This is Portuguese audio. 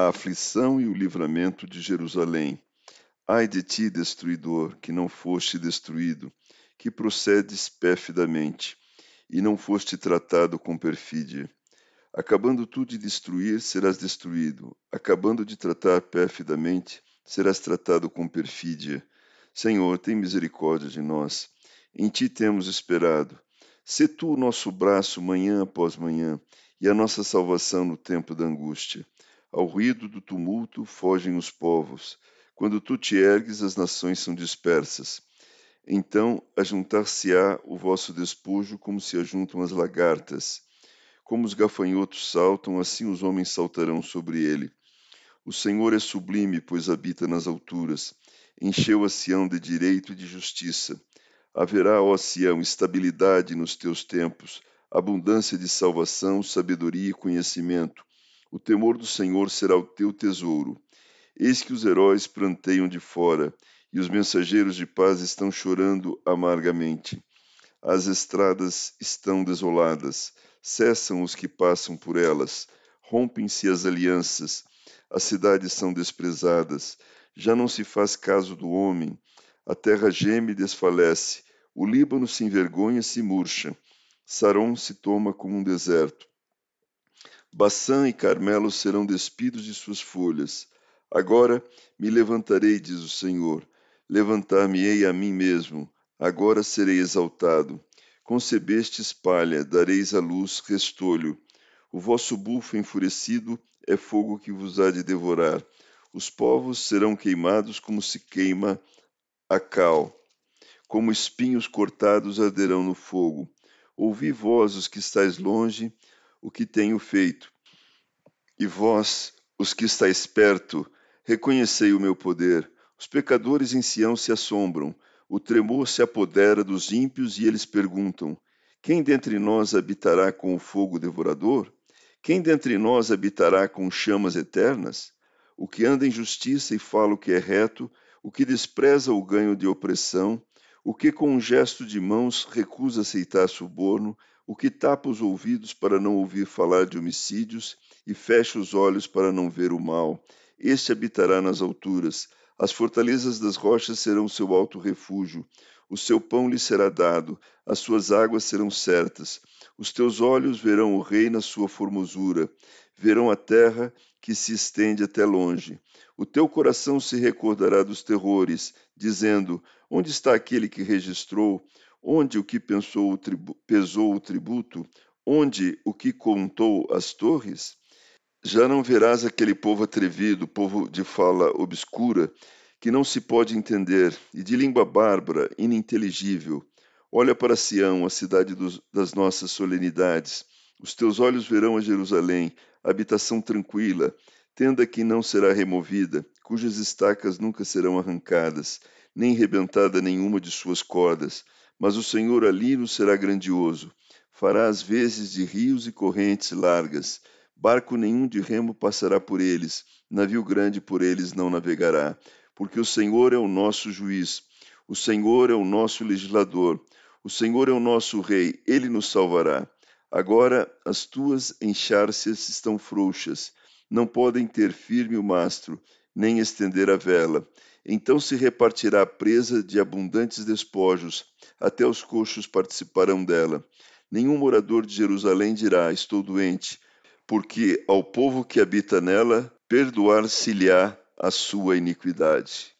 A aflição e o livramento de Jerusalém. Ai de ti, destruidor, que não foste destruído, que procedes perfidamente, e não foste tratado com perfídia. Acabando tu de destruir, serás destruído. Acabando de tratar perfidamente, serás tratado com perfídia. Senhor, tem misericórdia de nós. Em ti temos esperado. Sê tu o nosso braço manhã após manhã e a nossa salvação no tempo da angústia. Ao ruído do tumulto fogem os povos. Quando tu te ergues, as nações são dispersas. Então ajuntar-se-á o vosso despojo como se ajuntam as lagartas. Como os gafanhotos saltam, assim os homens saltarão sobre ele. O Senhor é sublime, pois habita nas alturas. Encheu a Sião de direito e de justiça. Haverá, ó Sião, estabilidade nos teus tempos, abundância de salvação, sabedoria e conhecimento. O temor do Senhor será o teu tesouro. Eis que os heróis planteiam de fora, e os mensageiros de paz estão chorando amargamente. As estradas estão desoladas, cessam os que passam por elas, rompem-se as alianças, as cidades são desprezadas, já não se faz caso do homem, a terra geme e desfalece, o Líbano se envergonha e se murcha, Saron se toma como um deserto. Baçã e Carmelo serão despidos de suas folhas. Agora me levantarei, diz o Senhor. Levantar-me-ei a mim mesmo. Agora serei exaltado. Concebestes palha, dareis à luz restolho. O vosso bufo enfurecido é fogo que vos há de devorar. Os povos serão queimados como se queima a cal. Como espinhos cortados arderão no fogo Ouvi vós, os que estáis longe, o que tenho feito. E vós, os que estáis perto, reconhecei o meu poder. Os pecadores em Sião se assombram, o tremor se apodera dos ímpios e eles perguntam: Quem dentre nós habitará com o fogo devorador? Quem dentre nós habitará com chamas eternas? O que anda em justiça e fala o que é reto, o que despreza o ganho de opressão, o que com um gesto de mãos recusa aceitar suborno, o que tapa os ouvidos para não ouvir falar de homicídios e fecha os olhos para não ver o mal, este habitará nas alturas, as fortalezas das rochas serão seu alto refúgio, o seu pão lhe será dado, as suas águas serão certas, os teus olhos verão o rei na sua formosura, verão a terra que se estende até longe. O teu coração se recordará dos terrores, dizendo: Onde está aquele que registrou? Onde o que pensou o pesou o tributo? Onde o que contou as torres? Já não verás aquele povo atrevido, povo de fala obscura, que não se pode entender, e de língua bárbara, ininteligível. Olha para Sião, a cidade dos, das nossas solenidades. Os teus olhos verão a Jerusalém, habitação tranquila, tenda que não será removida, cujas estacas nunca serão arrancadas, nem rebentada nenhuma de suas cordas. Mas o Senhor ali nos será grandioso. Fará as vezes de rios e correntes largas. Barco nenhum de remo passará por eles, navio grande por eles não navegará, porque o Senhor é o nosso juiz, o Senhor é o nosso legislador, o Senhor é o nosso rei, ele nos salvará. Agora as tuas enxárcias estão frouxas, não podem ter firme o mastro, nem estender a vela. Então se repartirá a presa de abundantes despojos, até os coxos participarão dela. Nenhum morador de Jerusalém dirá: Estou doente, porque ao povo que habita nela perdoar-se-lhe-á a sua iniquidade.